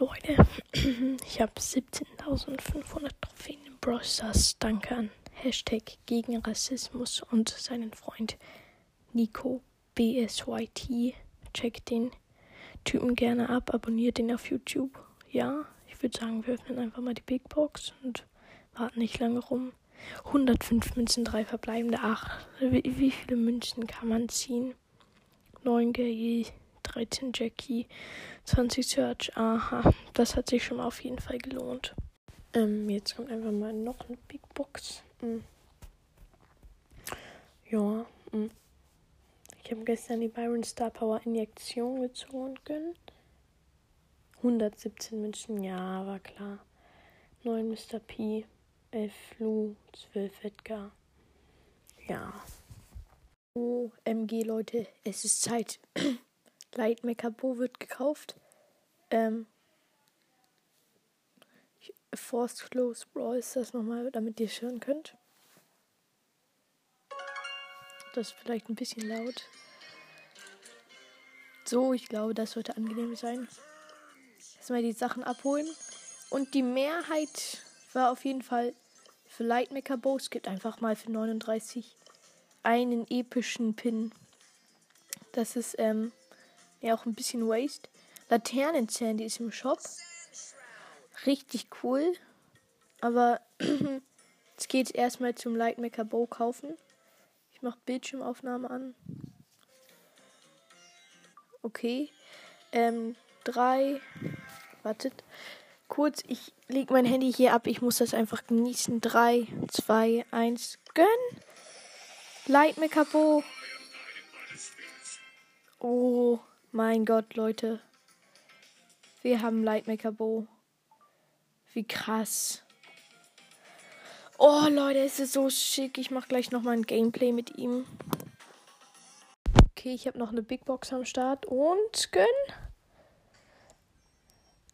Leute, ich habe 17.500 Trophäen im Brawl Stars. Danke an Hashtag gegen Rassismus und seinen Freund Nico BSYT. Checkt den Typen gerne ab, abonniert den auf YouTube. Ja, ich würde sagen, wir öffnen einfach mal die Big Box und warten nicht lange rum. 105 Münzen, 3 verbleibende. Ach, wie, wie viele Münzen kann man ziehen? 9 Gay, 13 Jackie, 20 Search. Aha, das hat sich schon mal auf jeden Fall gelohnt. Ähm, jetzt kommt einfach mal noch eine Big Box. Hm. Ja, hm. Ich habe gestern die Byron Star Power Injektion gezogen können. 117 Münzen, ja, war klar. 9 Mr. P, 11 Lu, 12 Edgar. Ja. OMG, Leute, es ist Zeit. Lightmaker Bo wird gekauft. Ähm. Forced Close Brawl ist das nochmal, damit ihr es hören könnt. Das ist vielleicht ein bisschen laut. So, ich glaube, das sollte angenehm sein. Erstmal die Sachen abholen. Und die Mehrheit war auf jeden Fall für Lightmaker Bow. Es gibt einfach mal für 39 einen epischen Pin. Das ist ähm, ja auch ein bisschen Waste. Laternenzähne, die ist im Shop. Richtig cool. Aber jetzt geht es erstmal zum Lightmaker Bow kaufen. Ich mache Bildschirmaufnahme an. Okay. Ähm, drei. Wartet. Kurz, ich lege mein Handy hier ab. Ich muss das einfach genießen. Drei, zwei, eins. Gönn. Lightmaker Bow. Oh mein Gott, Leute. Wir haben Lightmaker Bow. Wie krass. Oh, Leute, es ist so schick. Ich mache gleich nochmal ein Gameplay mit ihm. Okay, ich habe noch eine Big Box am Start. Und gönn.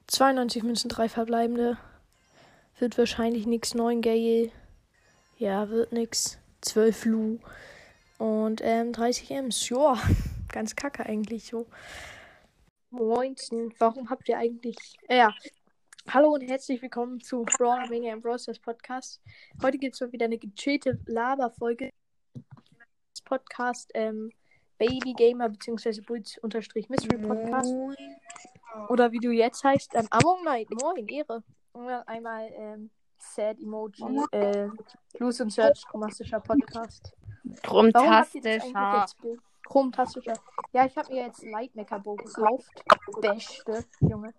92 Münzen, 3 verbleibende. Wird wahrscheinlich nichts. 9 Gale. Ja, wird nix. 12 Lu. Und ähm, 30 Ms. Joa, ganz kacke eigentlich so. Moinsen, warum habt ihr eigentlich. Äh, ja, Hallo und herzlich willkommen zu Brawl Mania and Brosters Podcast. Heute gibt es mal wieder eine gechillte Laberfolge. Das Podcast ähm, Baby Gamer bzw. Bulls unterstrich Mystery Podcast. Oder wie du jetzt heißt, ähm, Among Night. Moin, Ehre. Und einmal ähm, Sad Emoji. Äh, Loose und Search, chromastischer Podcast. Chromtastischer. Chromtastischer. Ja, ich habe mir jetzt Lightmaker Bow gekauft. Beste, Junge.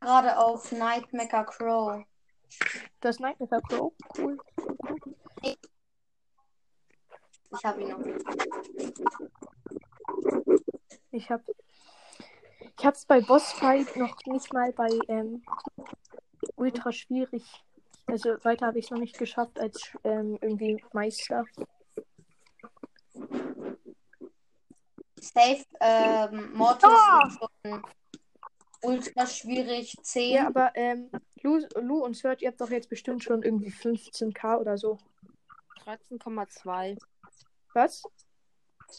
Gerade auf Nightmaker Crow. Das Nightmaker Crow. Cool. Ich habe ihn noch. Ich habe ich hab's bei Bossfight noch nicht mal bei ähm, ultra schwierig. Also weiter habe ich es noch nicht geschafft als ähm, irgendwie Meister. Safe, ähm, Mortis ist schon ultra schwierig. 10. Ja, aber ähm, Lu, Lu und Serge, ihr habt doch jetzt bestimmt schon irgendwie 15k oder so. 13,2. Was?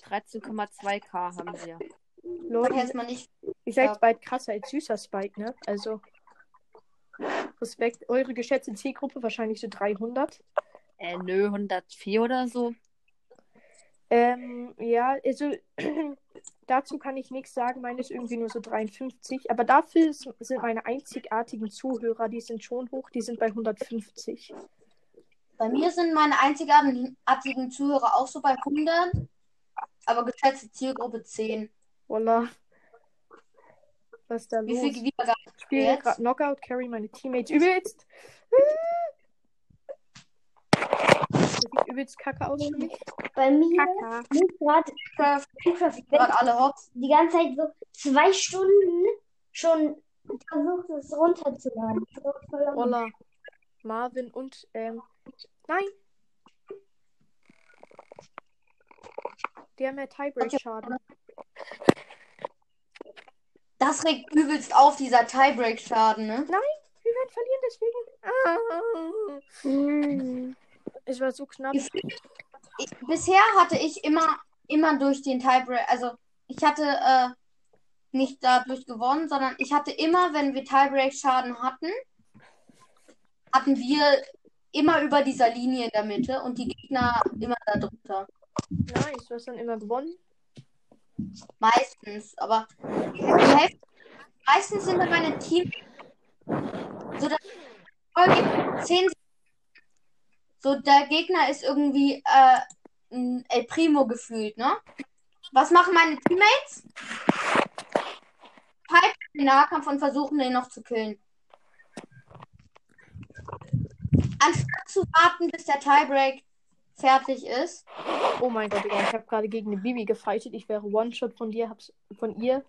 13,2k haben wir. Ich Leute, jetzt mal nicht. seid ja. bald krasser als süßer Spike, ne? Also Respekt, eure geschätzte Zielgruppe wahrscheinlich so 300. Äh, nö, 104 oder so. Ähm, ja, also dazu kann ich nichts sagen. Meine ist irgendwie nur so 53. Aber dafür sind meine einzigartigen Zuhörer, die sind schon hoch, die sind bei 150. Bei mir sind meine einzigartigen Zuhörer auch so bei 100. Aber geschätzte Zielgruppe 10. Voila. Was ist da Wie los? viel Wiedergaben Ich spiele gerade Knockout, carry meine Teammates übelst. Das sieht übelst kacke aus für mich. Bei mir liegt gerade gerade alle Hops. die ganze Zeit so zwei Stunden schon versucht, es runterzuladen. Voila. Marvin und, ähm, nein. Die haben ja Tiebreak-Schaden. Das regt übelst auf, dieser Tiebreak-Schaden, ne? Wir werden verlieren, deswegen. Ah. Es war so knapp. Ich, bisher hatte ich immer, immer durch den Tiebreak, also ich hatte, äh, nicht dadurch gewonnen, sondern ich hatte immer, wenn wir Tiebreak-Schaden hatten, hatten wir immer über dieser Linie in der Mitte und die Gegner immer da drunter. Nice, du hast dann immer gewonnen. Meistens, aber Hälfte, meistens sind dann meine Team so dass Folge 10 so der Gegner ist irgendwie äh, ein El Primo gefühlt, ne? Was machen meine Teammates? Pipe den Nahkampf und versuchen den noch zu killen. Anstatt zu warten, bis der Tiebreak fertig ist. Oh mein Gott, ich habe gerade gegen eine Bibi gefightet. Ich wäre One-Shot von dir, hab's von ihr.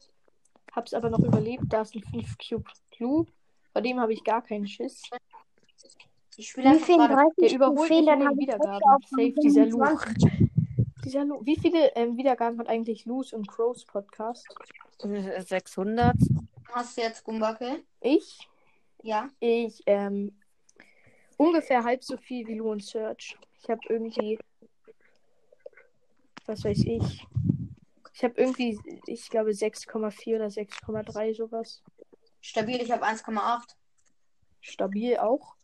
Hab's aber noch überlebt. Da ist ein 5 Cube Clue. Bei dem habe ich gar keinen Schiss. Ich spiele Mir einfach fehlen gerade. 30 Der überholt mich in den Wiedergaben. auf Safe, dieser Lu. 25. Dieser Lu. Wie viele ähm, Wiedergaben hat eigentlich Luz und Crows Podcast? Äh, 600. Hast du jetzt Gumbacke? Ich? Ja. Ich, ähm, ungefähr halb so viel wie Lu und Search. Ich habe irgendwie, was weiß ich. Ich habe irgendwie, ich glaube 6,4 oder 6,3 sowas. Stabil, ich habe 1,8. Stabil auch.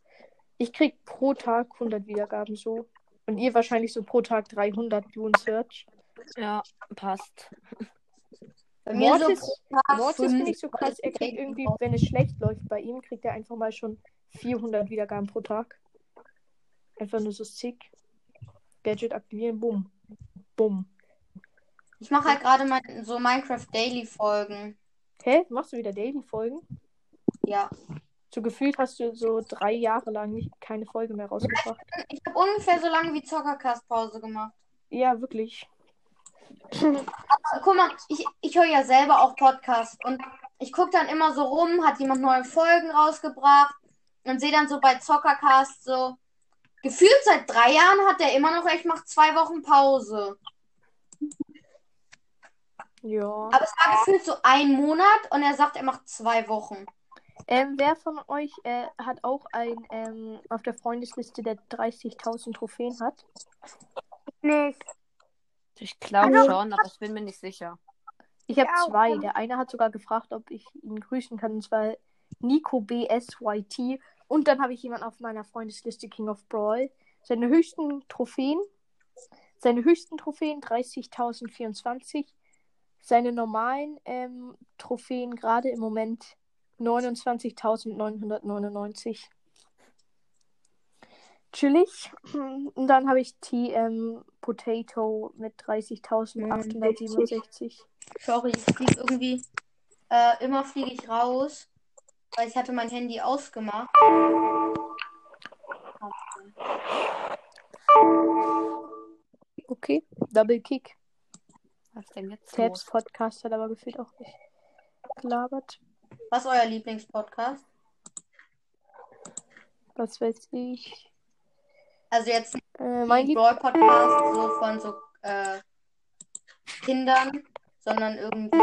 Ich krieg pro Tag 100 Wiedergaben so. Und ihr wahrscheinlich so pro Tag 300 Lu und Search. Ja, passt. Bei mir Mortis, so Mortis finde ich so krass. Er kriegt irgendwie, wenn es schlecht läuft bei ihm, kriegt er einfach mal schon 400 Wiedergaben pro Tag. Einfach nur so sick. Gadget aktivieren, bumm. Bumm. Ich mache halt gerade mein, so Minecraft Daily Folgen. Hä? Machst du wieder Daily-Folgen? Ja. So gefühlt hast du so drei Jahre lang nicht, keine Folge mehr rausgebracht. Ich habe ungefähr so lange wie Zockercast Pause gemacht. Ja, wirklich. Also, guck mal, ich, ich höre ja selber auch Podcasts und ich gucke dann immer so rum, hat jemand neue Folgen rausgebracht und sehe dann so bei Zockercast so, gefühlt seit drei Jahren hat der immer noch, ich mache zwei Wochen Pause. Ja. Aber es war gefühlt so ein Monat und er sagt, er macht zwei Wochen. Ähm, wer von euch äh, hat auch ein ähm, auf der Freundesliste, der 30.000 Trophäen hat? Nicht. Ich glaube Also- schon, aber ich bin mir nicht sicher. Ich habe zwei. Der eine hat sogar gefragt, ob ich ihn grüßen kann, und zwar Nico BSYT. Und dann habe ich jemanden auf meiner Freundesliste King of Brawl. Seine höchsten Trophäen, seine höchsten Trophäen 30.024. Seine normalen ähm, Trophäen gerade im Moment 29.999. Chillig. Und dann habe ich TM Potato mit 30.867. Sorry, ich fliege irgendwie, äh, immer fliege ich raus, weil ich hatte mein Handy ausgemacht. Okay, Double Kick. Was denn jetzt Tabs? Podcast hat aber gefühlt auch nicht gelabert. Was ist euer Lieblingspodcast? Was weiß ich. Also jetzt Äh, mein nicht Lieb Brawl Podcast so von so äh, Kindern, sondern irgendwie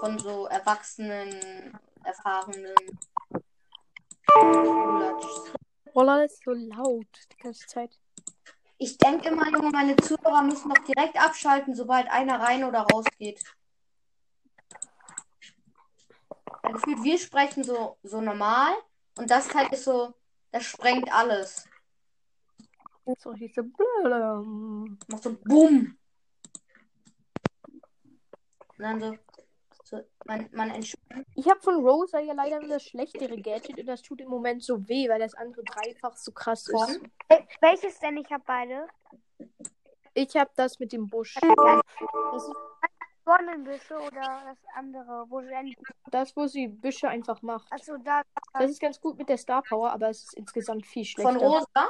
von so erwachsenen, erfahrenen. Roller ist so laut die ganze Zeit. Ich denke immer, Junge, meine Zuhörer müssen doch direkt abschalten, sobald einer rein oder rausgeht. Weil Gefühlt, wir sprechen so, so normal und das Teil ist so, das sprengt alles. So richtig so. Macht so BUM. Und dann so, so man, man entspannt. Ich habe von Rosa ja leider nur das schlechtere Gadget und das tut im Moment so weh, weil das andere dreifach so krass ist. Wel- Welches denn? Ich habe beide. Ich habe das mit dem Busch. Das ist Sonnenbüsche oder das andere, wo sie endlich. das, wo sie Büsche einfach macht. Achso, da. Das ist ganz gut mit der Star Power, aber es ist insgesamt viel schlechter. Von Rosa?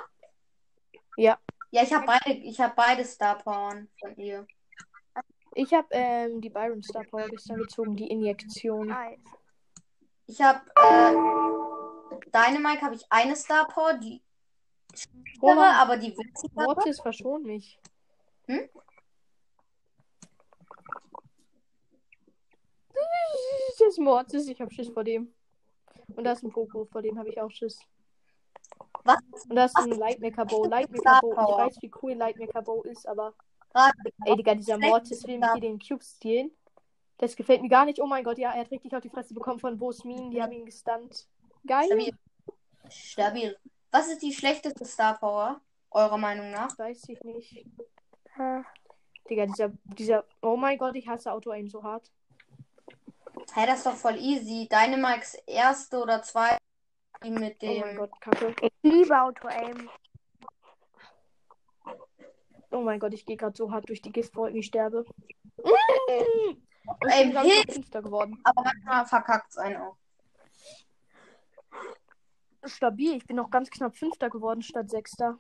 Ja. Ja, ich habe beide, ich habe beide Star Powern von ihr. Ich habe ähm, die Byron Star Power gestern gezogen, die Injektion. Nice. Ich habe äh, Dynamite habe ich eine Star Power, die Roland, aber die witzigere. Mortis verschon mich. Hm? Das ist Mortis, ich hab Schiss vor dem. Und da ist ein Poco, vor dem habe ich auch Schiss. Was? Und da ist ein Lightmaker Bow. Lightmaker Star Bow. Ich Power. weiß, wie cool Lightmaker Bow ist, aber. Ey, Digga, dieser Mortis will mir hier den Cube stehlen. Das gefällt mir gar nicht. Oh mein Gott, ja, er hat richtig auf die Fresse bekommen von Bosmin. Die haben ihn gestunt. Geil. Stabil. Stabil. Was ist die schlechteste Star Power, eurer Meinung nach? Weiß ich nicht. Ha. Digga, dieser, dieser. Oh mein Gott, ich hasse Auto-Aim so hart. Hä, das ist doch voll easy. Dynamax erste oder zweite mit Oh mein dem. Gott, Kacke. Ich liebe Auto-Aim. Oh mein Gott, ich gehe gerade so hart durch die Giftwolken, ich sterbe. Und ich Ey, bin! Fünfter geworden. aber manchmal verkackt es einen auch. Stabil, ich bin noch ganz knapp Fünfter geworden statt Sechster.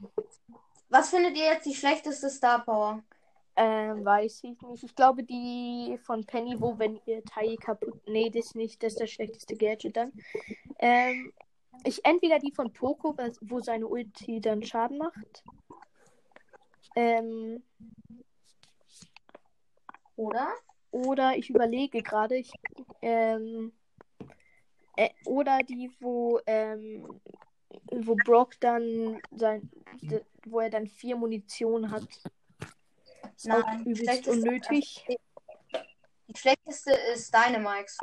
Was findet ihr jetzt die schlechteste Star Power? Ähm, weiß ich nicht. Ich glaube, die von Penny, wo, wenn ihr Teil kaputt. Nee, das ist nicht. Das ist das schlechteste Gadget dann. Ähm, ich entweder die von Poco, wo seine Ulti dann Schaden macht. Ähm, Oder? oder ich überlege gerade, ich, ähm, äh, oder die, wo, ähm, wo Brock dann sein, wo er dann vier Munition hat. Ist Nein, übelst unnötig. Die schlechteste ist Dynamax.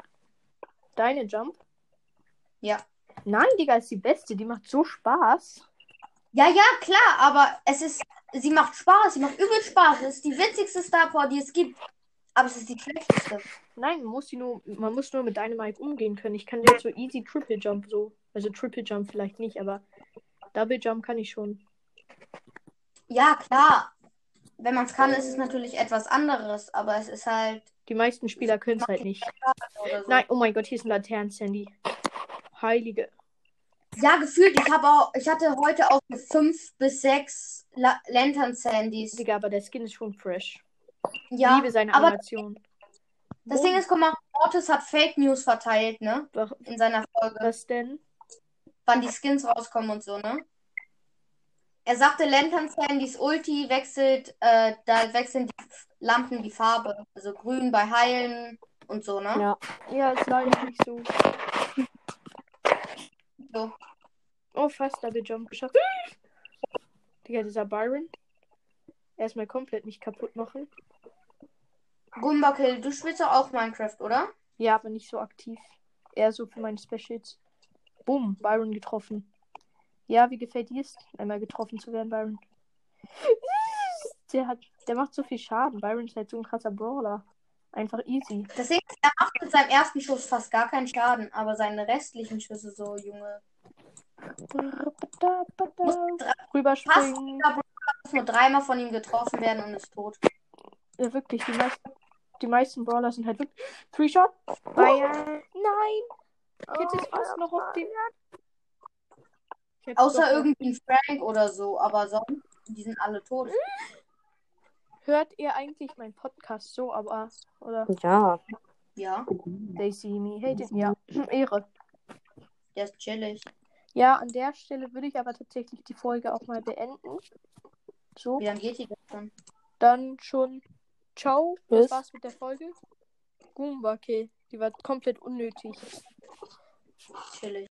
Deine Jump? Ja. Nein, Digga, ist die beste. Die macht so Spaß. Ja, ja, klar, aber es ist. Sie macht Spaß, sie macht übel Spaß. Es ist die witzigste Star Power, die es gibt. Aber es ist die schlechteste. Nein, man muss, die nur, man muss nur mit Dynamite umgehen können. Ich kann jetzt so easy Triple Jump so. Also Triple Jump vielleicht nicht, aber Double Jump kann ich schon. Ja, klar. Wenn man es kann, ist es natürlich etwas anderes, aber es ist halt. Die meisten Spieler können es halt nicht. So. Nein, oh mein Gott, hier ist ein Laternen-Sandy. Heilige. Ja, gefühlt. Ich habe auch, ich hatte heute auch fünf bis sechs La Lantern Sandys. Digga, aber der Skin ist schon fresh. Ja, Liebe seine aber Animation. das Ding ist, guck mal, Mortis hat Fake News verteilt, ne? In seiner Folge, was denn? wann die Skins rauskommen und so, ne? Er sagte, Lantern Sandys Ulti wechselt, äh, da wechseln die Lampen die Farbe. Also grün bei Heilen und so, ne? Ja. Ja, ist leider nicht so. So. Oh, fast Double Jump geschafft. Digga, dieser Byron. Erstmal komplett nicht kaputt machen. Gumbakill, du spielst doch auch Minecraft, oder? Ja, aber nicht so aktiv. Eher so für meine Specials. Bumm, Byron getroffen. Ja, wie gefällt dir es, einmal getroffen zu werden, Byron? Der hat, der macht so viel Schaden. Byron ist halt so ein krasser Brawler. Einfach easy. Deswegen, er macht mit seinem ersten Schuss fast gar keinen Schaden, aber seine restlichen Schüsse so, Junge. Rüberspringen. Muss nur dreimal von ihm getroffen werden und ist tot. Ja, wirklich, die meisten, die meisten Brawler sind halt wirklich. Three Shot? Bayern. Nein! Ich hätte es fast noch auf den. Außer irgendwie Frank oder so, aber sonst, die sind alle tot. Hört ihr eigentlich meinen Podcast so, aber. Oder Ja. Ja, They See Me Hate It? Ja, Ehre. der ist chillig. Ja, an der Stelle würde ich aber tatsächlich die Folge auch mal beenden. So, Wie lange geht die denn schon? dann schon. Ciao. Tschüss. Das war's mit der Folge. Goomba Kill. Die war komplett unnötig. Chillig.